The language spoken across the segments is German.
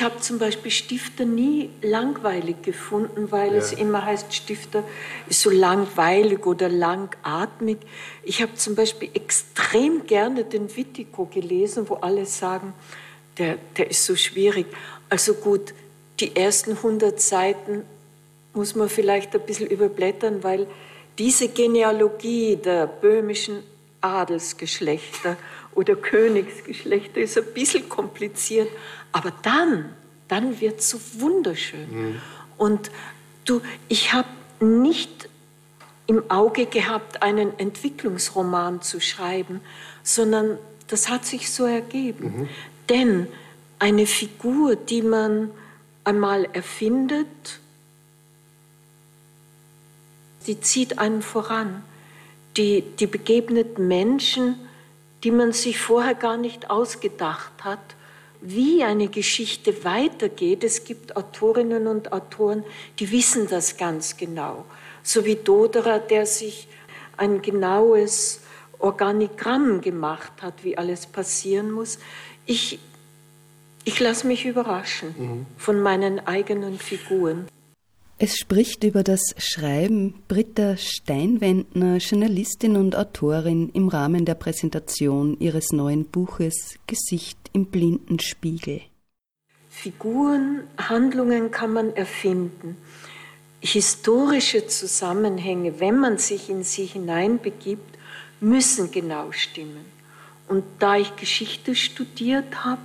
Ich habe zum Beispiel Stifter nie langweilig gefunden, weil ja. es immer heißt, Stifter ist so langweilig oder langatmig. Ich habe zum Beispiel extrem gerne den Wittico gelesen, wo alle sagen, der, der ist so schwierig. Also gut, die ersten 100 Seiten muss man vielleicht ein bisschen überblättern, weil diese Genealogie der böhmischen Adelsgeschlechter oder Königsgeschlechter ist ein bisschen kompliziert, aber dann, dann wird es so wunderschön. Mhm. Und du, ich habe nicht im Auge gehabt, einen Entwicklungsroman zu schreiben, sondern das hat sich so ergeben. Mhm. Denn eine Figur, die man einmal erfindet, die zieht einen voran. Die, die begegnet Menschen, die man sich vorher gar nicht ausgedacht hat, wie eine Geschichte weitergeht. Es gibt Autorinnen und Autoren, die wissen das ganz genau. So wie Doderer, der sich ein genaues Organigramm gemacht hat, wie alles passieren muss. Ich, ich lasse mich überraschen mhm. von meinen eigenen Figuren. Es spricht über das Schreiben Britta Steinwendner, Journalistin und Autorin, im Rahmen der Präsentation ihres neuen Buches Gesicht im blinden Spiegel. Figuren, Handlungen kann man erfinden. Historische Zusammenhänge, wenn man sich in sie hineinbegibt, müssen genau stimmen. Und da ich Geschichte studiert habe,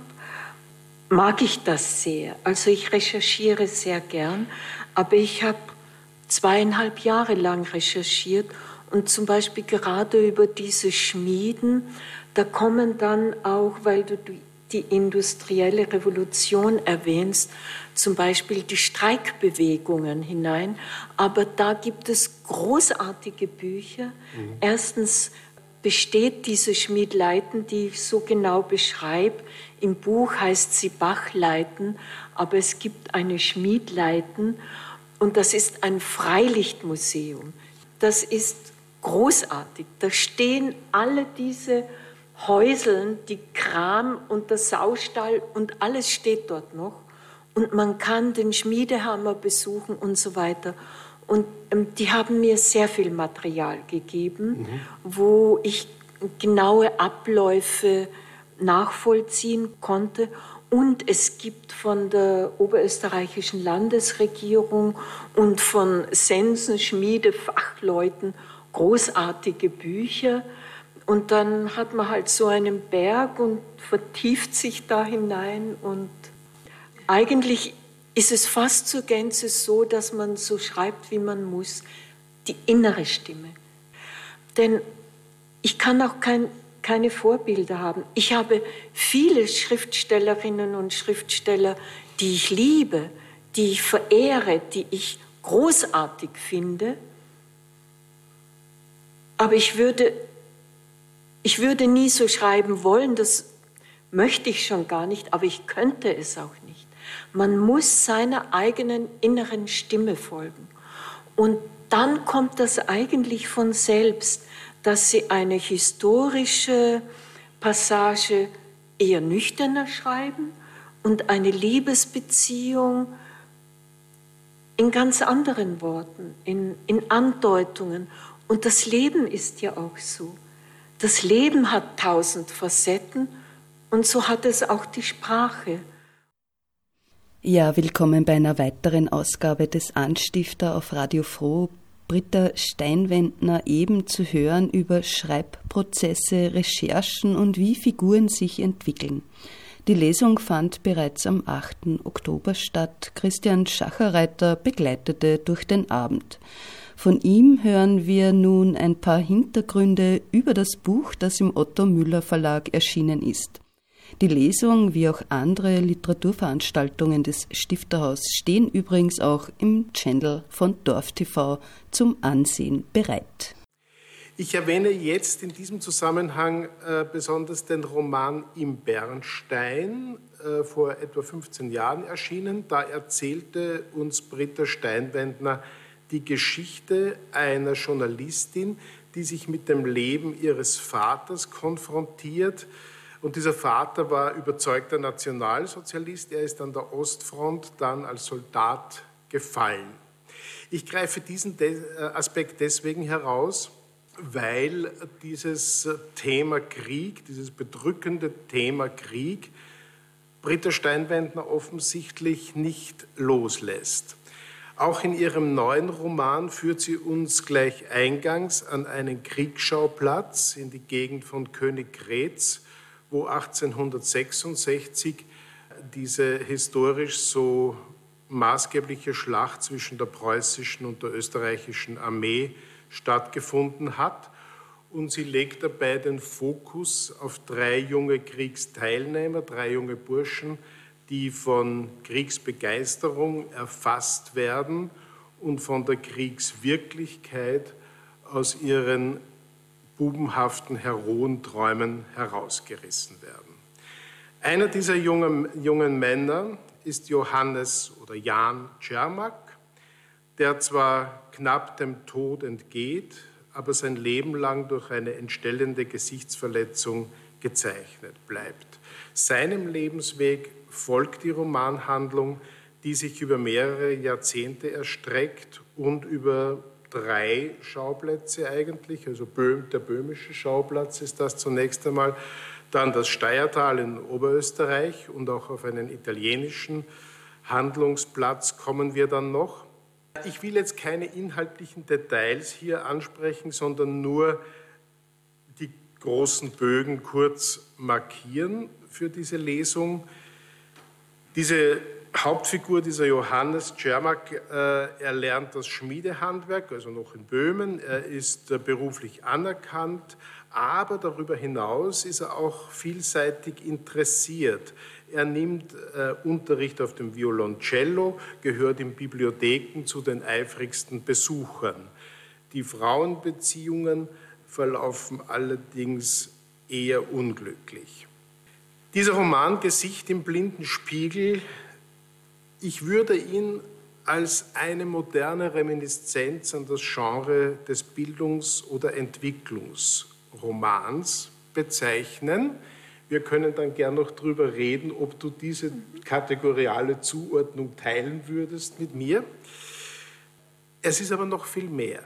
mag ich das sehr. Also ich recherchiere sehr gern, aber ich habe zweieinhalb Jahre lang recherchiert und zum Beispiel gerade über diese Schmieden, da kommen dann auch, weil du die industrielle Revolution erwähnst, zum Beispiel die Streikbewegungen hinein. Aber da gibt es großartige Bücher. Mhm. Erstens besteht diese Schmiedleiten, die ich so genau beschreibe. Im Buch heißt sie Bachleiten, aber es gibt eine Schmiedleiten und das ist ein Freilichtmuseum. Das ist großartig. Da stehen alle diese Häuseln, die Kram und der Saustall und alles steht dort noch. Und man kann den Schmiedehammer besuchen und so weiter. Und ähm, die haben mir sehr viel Material gegeben, mhm. wo ich genaue Abläufe nachvollziehen konnte. Und es gibt von der oberösterreichischen Landesregierung und von Sensenschmiedefachleuten großartige Bücher. Und dann hat man halt so einen Berg und vertieft sich da hinein. Und eigentlich ist es fast zur Gänze so, dass man so schreibt, wie man muss, die innere Stimme. Denn ich kann auch kein keine Vorbilder haben. Ich habe viele Schriftstellerinnen und Schriftsteller, die ich liebe, die ich verehre, die ich großartig finde. Aber ich würde, ich würde nie so schreiben wollen, das möchte ich schon gar nicht, aber ich könnte es auch nicht. Man muss seiner eigenen inneren Stimme folgen. Und dann kommt das eigentlich von selbst dass sie eine historische Passage eher nüchterner schreiben und eine Liebesbeziehung in ganz anderen Worten, in, in Andeutungen. Und das Leben ist ja auch so. Das Leben hat tausend Facetten und so hat es auch die Sprache. Ja, willkommen bei einer weiteren Ausgabe des Anstifter auf Radio Froh Britta Steinwendner eben zu hören über Schreibprozesse, Recherchen und wie Figuren sich entwickeln. Die Lesung fand bereits am 8. Oktober statt. Christian Schacherreiter begleitete durch den Abend. Von ihm hören wir nun ein paar Hintergründe über das Buch, das im Otto Müller Verlag erschienen ist. Die Lesung wie auch andere Literaturveranstaltungen des Stifterhaus stehen übrigens auch im Channel von DorfTV zum Ansehen bereit. Ich erwähne jetzt in diesem Zusammenhang äh, besonders den Roman Im Bernstein, äh, vor etwa 15 Jahren erschienen. Da erzählte uns Britta Steinwendner die Geschichte einer Journalistin, die sich mit dem Leben ihres Vaters konfrontiert. Und dieser Vater war überzeugter Nationalsozialist. Er ist an der Ostfront dann als Soldat gefallen. Ich greife diesen äh, Aspekt deswegen heraus, weil dieses Thema Krieg, dieses bedrückende Thema Krieg, Britta Steinwendner offensichtlich nicht loslässt. Auch in ihrem neuen Roman führt sie uns gleich eingangs an einen Kriegsschauplatz in die Gegend von Königgrätz, wo 1866 diese historisch so maßgebliche Schlacht zwischen der preußischen und der österreichischen Armee stattgefunden hat. Und sie legt dabei den Fokus auf drei junge Kriegsteilnehmer, drei junge Burschen, die von Kriegsbegeisterung erfasst werden und von der Kriegswirklichkeit aus ihren bubenhaften Heroenträumen herausgerissen werden. Einer dieser jungen, jungen Männer ist Johannes oder Jan Czermak, der zwar knapp dem Tod entgeht, aber sein Leben lang durch eine entstellende Gesichtsverletzung gezeichnet bleibt. Seinem Lebensweg folgt die Romanhandlung, die sich über mehrere Jahrzehnte erstreckt und über drei Schauplätze eigentlich, also Böhm, der böhmische Schauplatz ist das zunächst einmal, dann das Steiertal in Oberösterreich und auch auf einen italienischen Handlungsplatz kommen wir dann noch. Ich will jetzt keine inhaltlichen Details hier ansprechen, sondern nur die großen Bögen kurz markieren für diese Lesung. Diese Hauptfigur, dieser Johannes Czermak, äh, er lernt das Schmiedehandwerk, also noch in Böhmen. Er ist äh, beruflich anerkannt, aber darüber hinaus ist er auch vielseitig interessiert. Er nimmt äh, Unterricht auf dem Violoncello, gehört in Bibliotheken zu den eifrigsten Besuchern. Die Frauenbeziehungen verlaufen allerdings eher unglücklich. Dieser Roman Gesicht im blinden Spiegel, ich würde ihn als eine moderne Reminiszenz an das Genre des Bildungs- oder Entwicklungsromans bezeichnen. Wir können dann gern noch darüber reden, ob du diese kategoriale Zuordnung teilen würdest mit mir. Es ist aber noch viel mehr,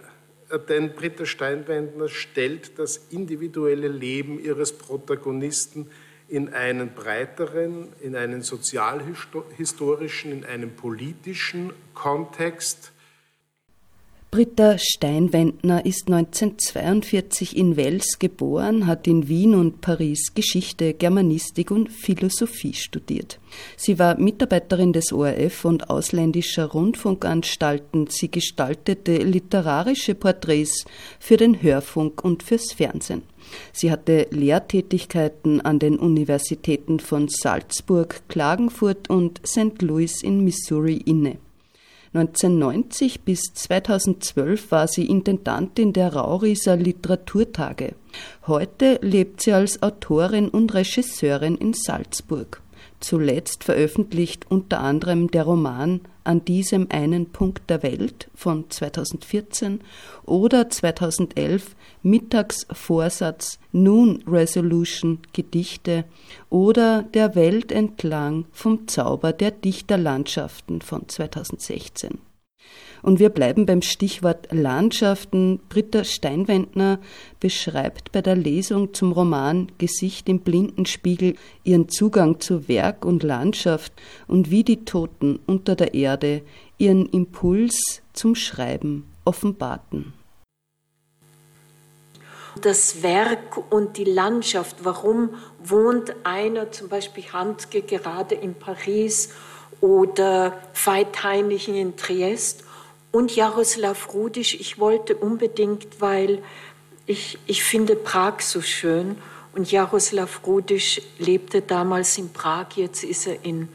denn Britta Steinwendner stellt das individuelle Leben ihres Protagonisten in einen breiteren, in einen sozialhistorischen, in einen politischen Kontext Britta Steinwendner ist 1942 in Wels geboren, hat in Wien und Paris Geschichte, Germanistik und Philosophie studiert. Sie war Mitarbeiterin des ORF und ausländischer Rundfunkanstalten. Sie gestaltete literarische Porträts für den Hörfunk und fürs Fernsehen. Sie hatte Lehrtätigkeiten an den Universitäten von Salzburg, Klagenfurt und St. Louis in Missouri inne. 1990 bis 2012 war sie Intendantin der Rauriser Literaturtage. Heute lebt sie als Autorin und Regisseurin in Salzburg. Zuletzt veröffentlicht unter anderem der Roman An diesem einen Punkt der Welt von 2014 oder 2011 Mittagsvorsatz Noon Resolution Gedichte oder Der Welt entlang vom Zauber der Dichterlandschaften von 2016. Und wir bleiben beim Stichwort Landschaften. Britta Steinwendner beschreibt bei der Lesung zum Roman Gesicht im Blindenspiegel ihren Zugang zu Werk und Landschaft und wie die Toten unter der Erde ihren Impuls zum Schreiben offenbarten. Das Werk und die Landschaft, warum wohnt einer, zum Beispiel Handke, gerade in Paris oder Veit Heinichen in Triest und Jaroslav Rudisch. Ich wollte unbedingt, weil ich, ich finde Prag so schön und Jaroslav Rudisch lebte damals in Prag, jetzt ist er in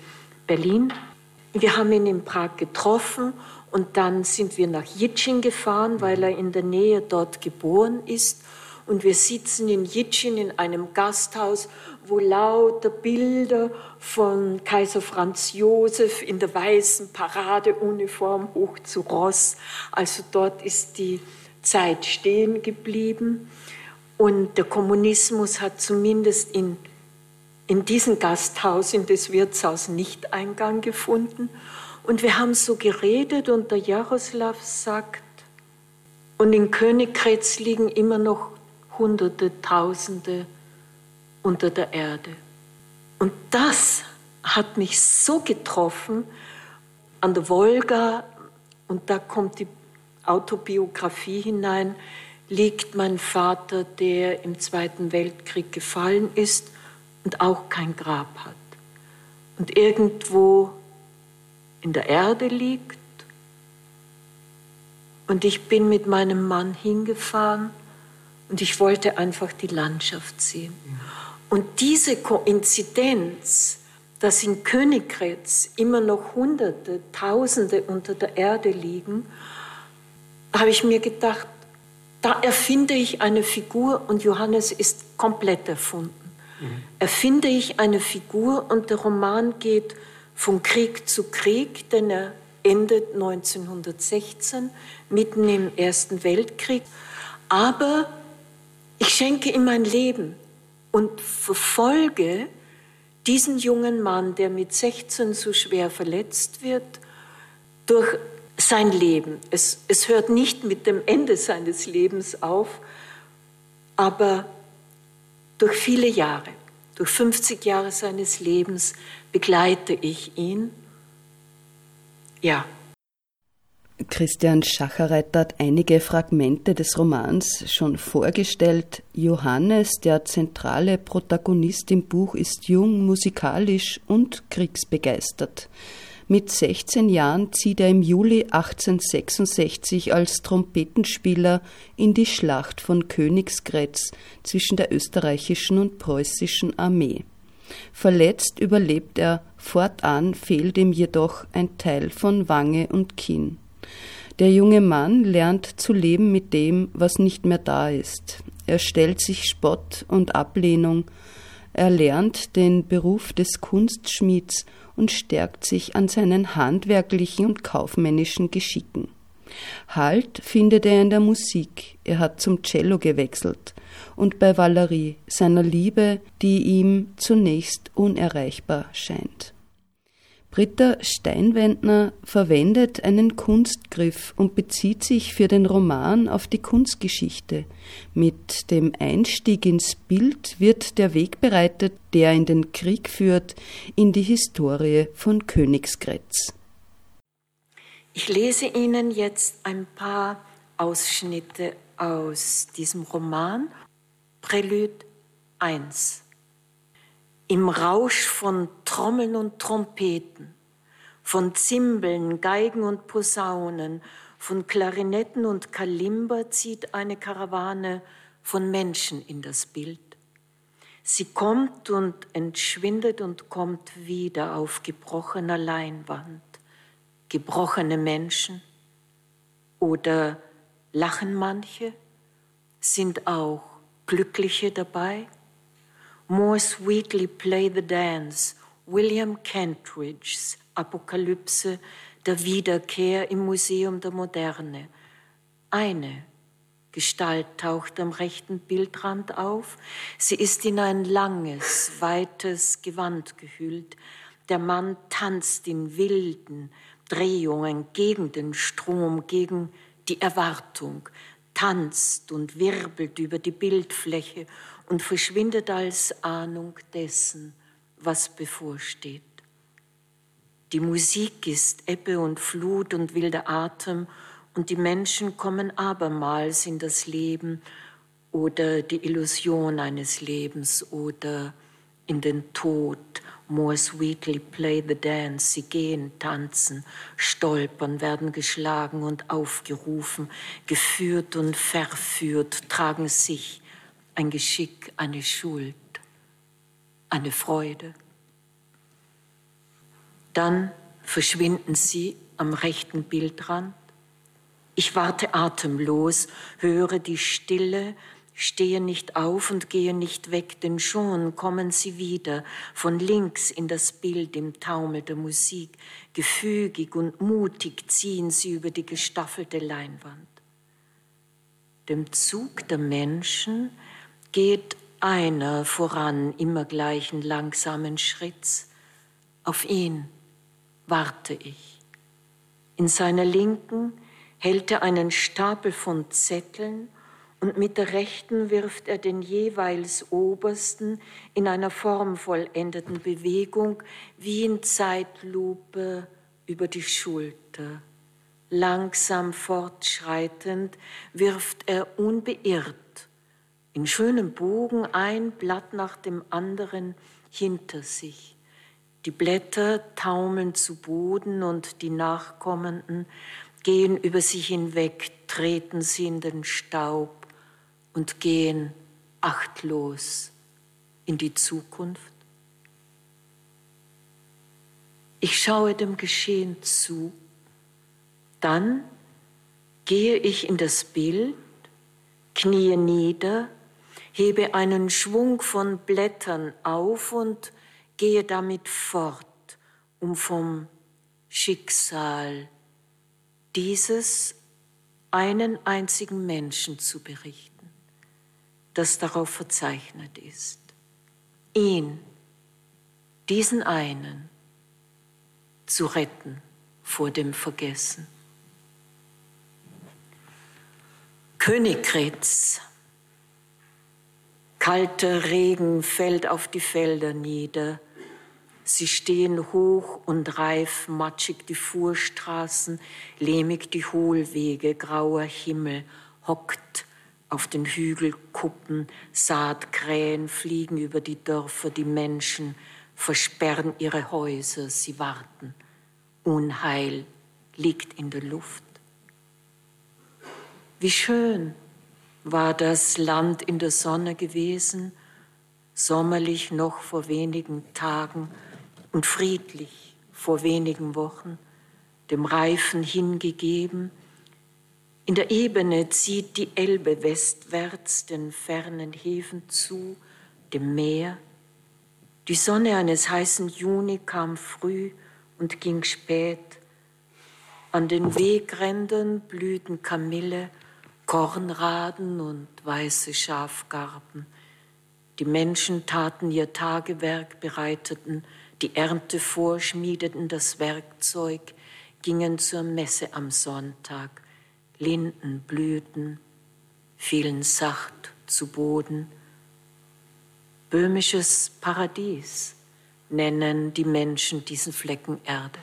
Berlin. Wir haben ihn in Prag getroffen und dann sind wir nach Jitschin gefahren, weil er in der Nähe dort geboren ist. Und wir sitzen in Jitschin in einem Gasthaus, wo lauter Bilder von Kaiser Franz Josef in der weißen Paradeuniform hoch zu Ross. Also dort ist die Zeit stehen geblieben. Und der Kommunismus hat zumindest in, in diesem Gasthaus, in das Wirtshaus, nicht Eingang gefunden. Und wir haben so geredet und der Jaroslav sagt, und in Königgrätz liegen immer noch Hunderte, Tausende unter der Erde. Und das hat mich so getroffen an der Wolga, und da kommt die Autobiografie hinein, liegt mein Vater, der im Zweiten Weltkrieg gefallen ist und auch kein Grab hat. Und irgendwo in der Erde liegt. Und ich bin mit meinem Mann hingefahren und ich wollte einfach die Landschaft sehen. Und diese Koinzidenz, dass in Königgrätz immer noch Hunderte, Tausende unter der Erde liegen, habe ich mir gedacht, da erfinde ich eine Figur und Johannes ist komplett erfunden. Mhm. Erfinde ich eine Figur und der Roman geht von Krieg zu Krieg, denn er endet 1916, mitten im Ersten Weltkrieg. Aber ich schenke ihm mein Leben und verfolge diesen jungen Mann, der mit 16 so schwer verletzt wird, durch sein Leben. Es, es hört nicht mit dem Ende seines Lebens auf, aber durch viele Jahre, durch 50 Jahre seines Lebens begleite ich ihn. Ja, Christian Schacherreiter hat einige Fragmente des Romans schon vorgestellt. Johannes, der zentrale Protagonist im Buch, ist jung, musikalisch und kriegsbegeistert. Mit 16 Jahren zieht er im Juli 1866 als Trompetenspieler in die Schlacht von Königsgrätz zwischen der österreichischen und preußischen Armee. Verletzt überlebt er, fortan fehlt ihm jedoch ein Teil von Wange und Kinn. Der junge Mann lernt zu leben mit dem, was nicht mehr da ist. Er stellt sich Spott und Ablehnung. Er lernt den Beruf des Kunstschmieds und stärkt sich an seinen handwerklichen und kaufmännischen Geschicken. Halt findet er in der Musik. Er hat zum Cello gewechselt und bei Valerie, seiner Liebe, die ihm zunächst unerreichbar scheint. Britta Steinwendner verwendet einen Kunstgriff und bezieht sich für den Roman auf die Kunstgeschichte. Mit dem Einstieg ins Bild wird der Weg bereitet, der in den Krieg führt, in die Historie von Königsgrätz. Ich lese Ihnen jetzt ein paar Ausschnitte aus diesem Roman Prälude 1 im Rausch von Trommeln und Trompeten, von Zimbeln, Geigen und Posaunen, von Klarinetten und Kalimba zieht eine Karawane von Menschen in das Bild. Sie kommt und entschwindet und kommt wieder auf gebrochener Leinwand. Gebrochene Menschen oder lachen manche, sind auch Glückliche dabei? More sweetly play the dance, William Kentridges Apokalypse der Wiederkehr im Museum der Moderne. Eine Gestalt taucht am rechten Bildrand auf. Sie ist in ein langes, weites Gewand gehüllt. Der Mann tanzt in wilden Drehungen gegen den Strom, gegen die Erwartung, tanzt und wirbelt über die Bildfläche und verschwindet als Ahnung dessen, was bevorsteht. Die Musik ist Ebbe und Flut und wilder Atem und die Menschen kommen abermals in das Leben oder die Illusion eines Lebens oder in den Tod, more sweetly play the dance. Sie gehen, tanzen, stolpern, werden geschlagen und aufgerufen, geführt und verführt, tragen sich ein Geschick, eine Schuld, eine Freude. Dann verschwinden sie am rechten Bildrand. Ich warte atemlos, höre die Stille, stehe nicht auf und gehe nicht weg, denn schon kommen sie wieder von links in das Bild im Taumel der Musik. Gefügig und mutig ziehen sie über die gestaffelte Leinwand. Dem Zug der Menschen geht einer voran, immer gleichen langsamen Schritts. Auf ihn warte ich. In seiner Linken hält er einen Stapel von Zetteln und mit der rechten wirft er den jeweils obersten in einer formvollendeten Bewegung wie in Zeitlupe über die Schulter. Langsam fortschreitend wirft er unbeirrt in schönem Bogen ein Blatt nach dem anderen hinter sich. Die Blätter taumeln zu Boden und die Nachkommenden gehen über sich hinweg, treten sie in den Staub und gehen achtlos in die Zukunft. Ich schaue dem Geschehen zu, dann gehe ich in das Bild, kniee nieder, hebe einen Schwung von Blättern auf und gehe damit fort, um vom Schicksal dieses einen einzigen Menschen zu berichten, das darauf verzeichnet ist. Ihn, diesen einen, zu retten vor dem Vergessen. Königgrätz Kalter Regen fällt auf die Felder nieder. Sie stehen hoch und reif, matschig die Fuhrstraßen, lehmig die Hohlwege, grauer Himmel hockt auf den Hügelkuppen, Saatkrähen fliegen über die Dörfer, die Menschen versperren ihre Häuser, sie warten. Unheil liegt in der Luft. Wie schön, war das Land in der Sonne gewesen, sommerlich noch vor wenigen Tagen und friedlich vor wenigen Wochen, dem Reifen hingegeben. In der Ebene zieht die Elbe westwärts den fernen Häfen zu, dem Meer. Die Sonne eines heißen Juni kam früh und ging spät. An den Wegrändern blühten Kamille Kornraden und weiße Schafgarben. Die Menschen taten ihr Tagewerk, bereiteten die Ernte vor, schmiedeten das Werkzeug, gingen zur Messe am Sonntag. Linden blühten, fielen sacht zu Boden. Böhmisches Paradies nennen die Menschen diesen Flecken Erde.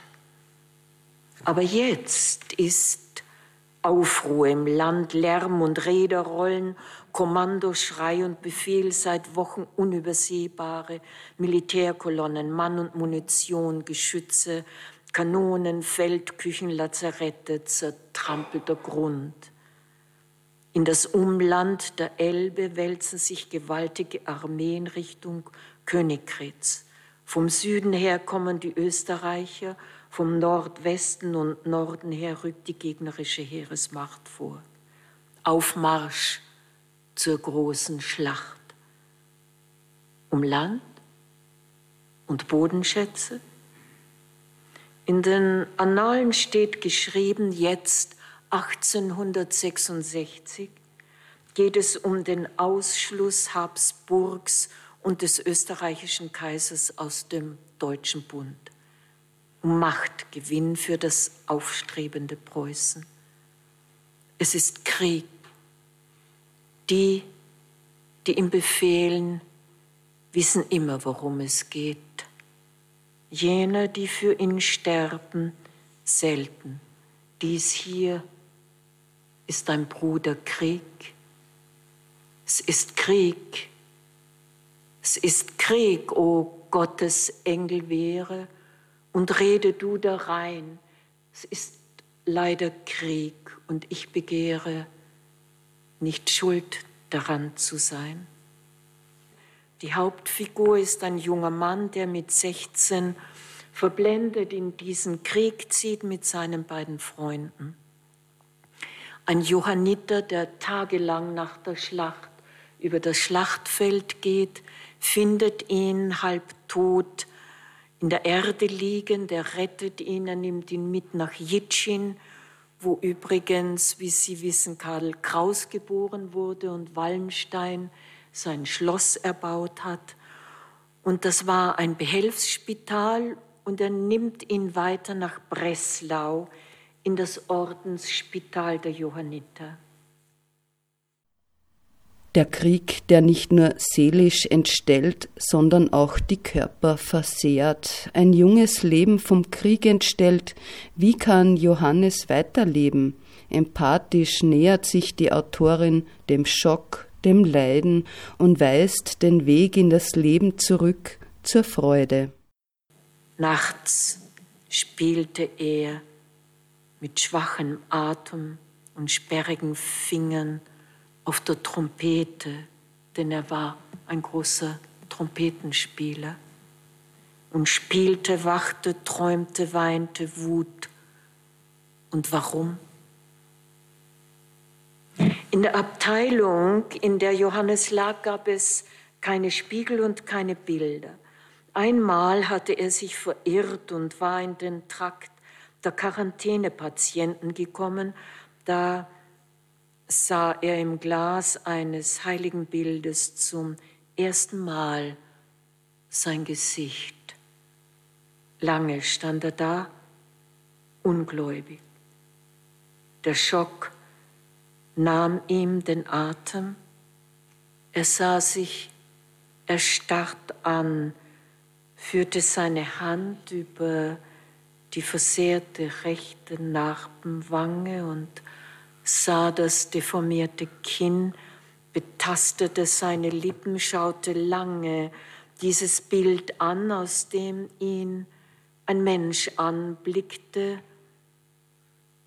Aber jetzt ist Aufruhr im Land, Lärm und Räderrollen, Kommandoschrei und Befehl seit Wochen unübersehbare Militärkolonnen, Mann und Munition, Geschütze, Kanonen, Feldküchen, Lazarette, zertrampelter Grund. In das Umland der Elbe wälzen sich gewaltige Armeen Richtung Königgrätz. Vom Süden her kommen die Österreicher, vom Nordwesten und Norden her rückt die gegnerische Heeresmacht vor. Aufmarsch zur großen Schlacht. Um Land und Bodenschätze. In den Annalen steht geschrieben, jetzt 1866 geht es um den Ausschluss Habsburgs und des österreichischen Kaisers aus dem Deutschen Bund um Machtgewinn für das aufstrebende Preußen. Es ist Krieg. Die, die ihm befehlen, wissen immer, worum es geht. Jene, die für ihn sterben, selten. Dies hier ist ein Bruder Krieg. Es ist Krieg Es ist Krieg, o oh Gottes Engel wäre, und rede du da rein. Es ist leider Krieg und ich begehre nicht schuld daran zu sein. Die Hauptfigur ist ein junger Mann, der mit 16 verblendet in diesen Krieg zieht mit seinen beiden Freunden. Ein Johanniter, der tagelang nach der Schlacht über das Schlachtfeld geht, findet ihn halb tot in der Erde liegen, der rettet ihn, er nimmt ihn mit nach Jitschin, wo übrigens, wie Sie wissen, Karl Kraus geboren wurde und Wallenstein sein Schloss erbaut hat. Und das war ein Behelfsspital und er nimmt ihn weiter nach Breslau in das Ordensspital der Johanniter. Der Krieg, der nicht nur seelisch entstellt, sondern auch die Körper versehrt. Ein junges Leben vom Krieg entstellt. Wie kann Johannes weiterleben? Empathisch nähert sich die Autorin dem Schock, dem Leiden und weist den Weg in das Leben zurück zur Freude. Nachts spielte er mit schwachem Atem und sperrigen Fingern auf der Trompete, denn er war ein großer Trompetenspieler und spielte, wachte, träumte, weinte, wut. Und warum? In der Abteilung, in der Johannes lag, gab es keine Spiegel und keine Bilder. Einmal hatte er sich verirrt und war in den Trakt der Quarantänepatienten gekommen. Da sah er im Glas eines heiligen Bildes zum ersten Mal sein Gesicht. Lange stand er da, ungläubig. Der Schock nahm ihm den Atem. Er sah sich erstarrt an, führte seine Hand über die versehrte rechte Narbenwange und sah das deformierte Kinn, betastete seine Lippen, schaute lange dieses Bild an, aus dem ihn ein Mensch anblickte,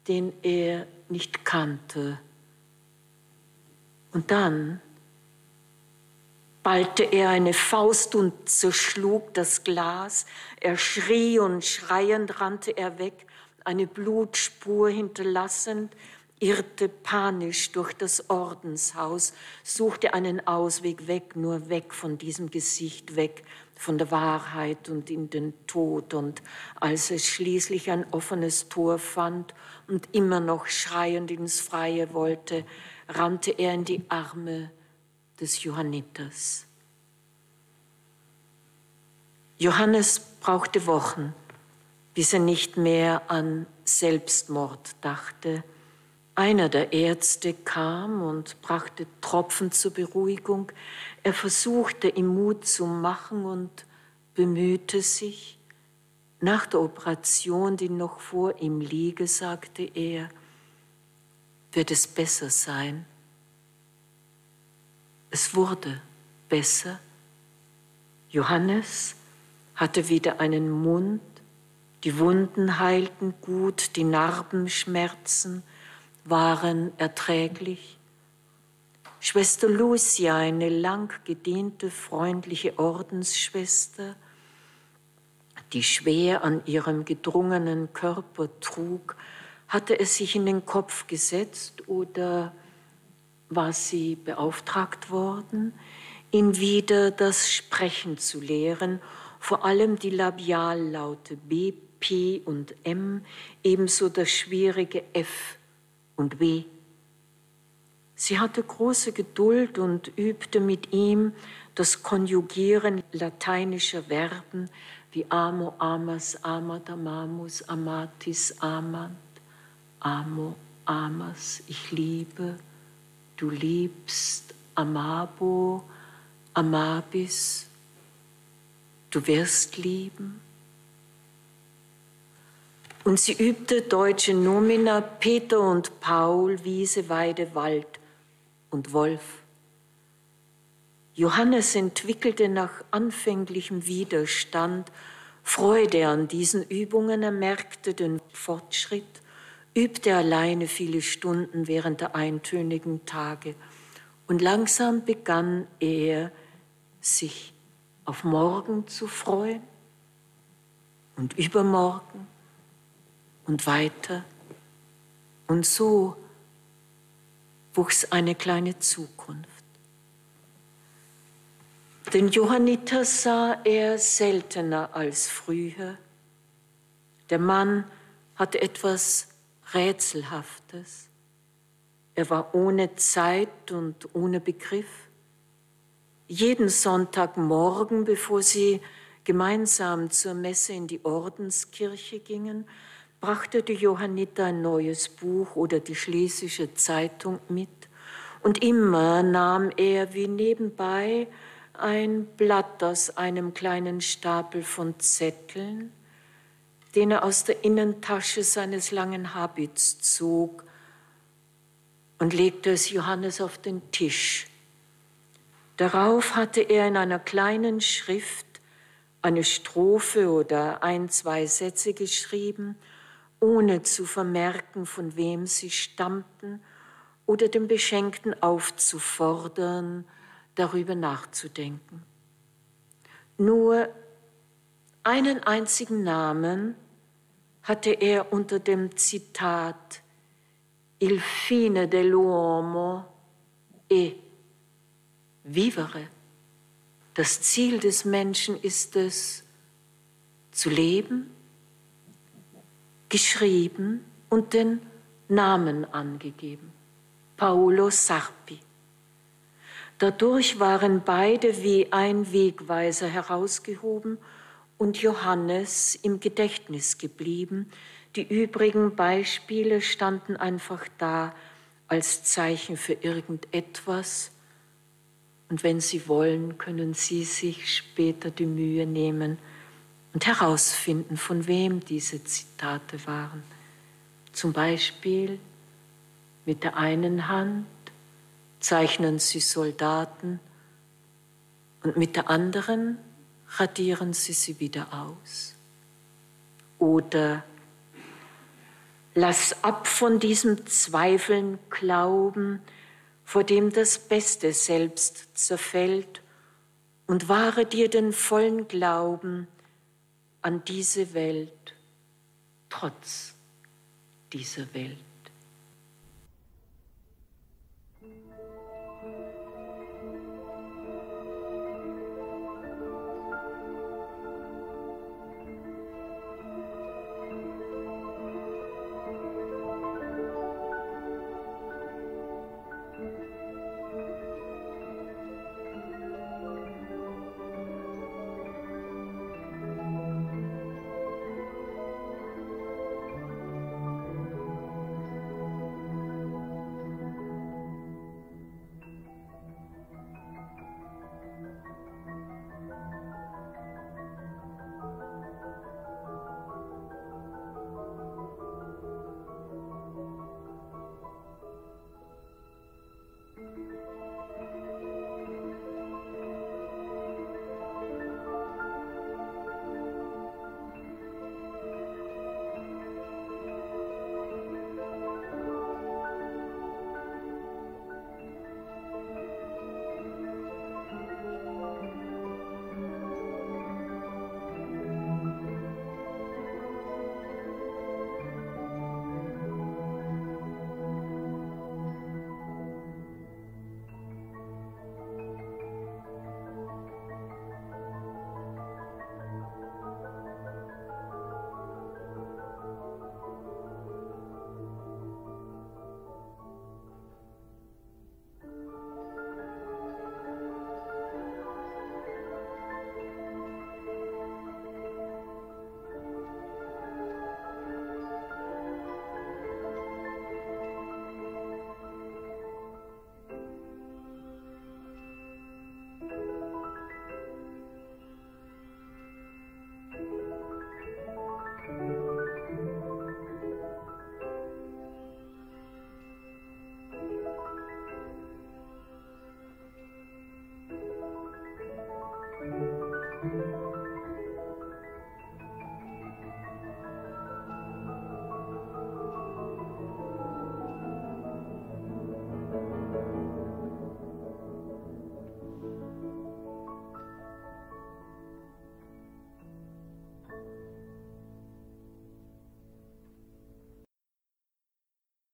den er nicht kannte. Und dann ballte er eine Faust und zerschlug das Glas. Er schrie und schreiend rannte er weg, eine Blutspur hinterlassend irrte panisch durch das Ordenshaus, suchte einen Ausweg weg, nur weg von diesem Gesicht, weg von der Wahrheit und in den Tod. Und als es schließlich ein offenes Tor fand und immer noch schreiend ins Freie wollte, rannte er in die Arme des Johanniters. Johannes brauchte Wochen, bis er nicht mehr an Selbstmord dachte, einer der Ärzte kam und brachte Tropfen zur Beruhigung. Er versuchte ihm Mut zu machen und bemühte sich. Nach der Operation, die noch vor ihm liege, sagte er, wird es besser sein. Es wurde besser. Johannes hatte wieder einen Mund, die Wunden heilten gut, die Narben schmerzen, waren erträglich. Schwester Lucia, eine lang gediente, freundliche Ordensschwester, die schwer an ihrem gedrungenen Körper trug, hatte es sich in den Kopf gesetzt oder war sie beauftragt worden, ihn wieder das Sprechen zu lehren, vor allem die Labiallaute B, P und M, ebenso das schwierige F und weh. Sie hatte große Geduld und übte mit ihm das Konjugieren lateinischer Verben wie amo, amas, amat, amamus, amatis, amant, amo, amas, ich liebe, du liebst, amabo, amabis, du wirst lieben. Und sie übte deutsche Nomina Peter und Paul, Wiese, Weide, Wald und Wolf. Johannes entwickelte nach anfänglichem Widerstand Freude an diesen Übungen, er merkte den Fortschritt, übte alleine viele Stunden während der eintönigen Tage und langsam begann er, sich auf morgen zu freuen und übermorgen und weiter. Und so wuchs eine kleine Zukunft. Den Johanniter sah er seltener als früher. Der Mann hatte etwas Rätselhaftes. Er war ohne Zeit und ohne Begriff. Jeden Sonntagmorgen, bevor sie gemeinsam zur Messe in die Ordenskirche gingen, brachte die Johanniter ein neues Buch oder die Schlesische Zeitung mit. Und immer nahm er wie nebenbei ein Blatt aus einem kleinen Stapel von Zetteln, den er aus der Innentasche seines langen Habits zog und legte es Johannes auf den Tisch. Darauf hatte er in einer kleinen Schrift eine Strophe oder ein, zwei Sätze geschrieben, ohne zu vermerken, von wem sie stammten oder dem Beschenkten aufzufordern, darüber nachzudenken. Nur einen einzigen Namen hatte er unter dem Zitat Il fine dell'uomo e vivere. Das Ziel des Menschen ist es, zu leben, geschrieben und den Namen angegeben. Paolo Sarpi. Dadurch waren beide wie ein Wegweiser herausgehoben und Johannes im Gedächtnis geblieben. Die übrigen Beispiele standen einfach da als Zeichen für irgendetwas. Und wenn Sie wollen, können Sie sich später die Mühe nehmen und herausfinden, von wem diese Zitate waren. Zum Beispiel mit der einen Hand zeichnen sie Soldaten und mit der anderen radieren sie sie wieder aus. Oder lass ab von diesem Zweifeln, Glauben, vor dem das Beste selbst zerfällt, und wahre dir den vollen Glauben an diese Welt, trotz dieser Welt.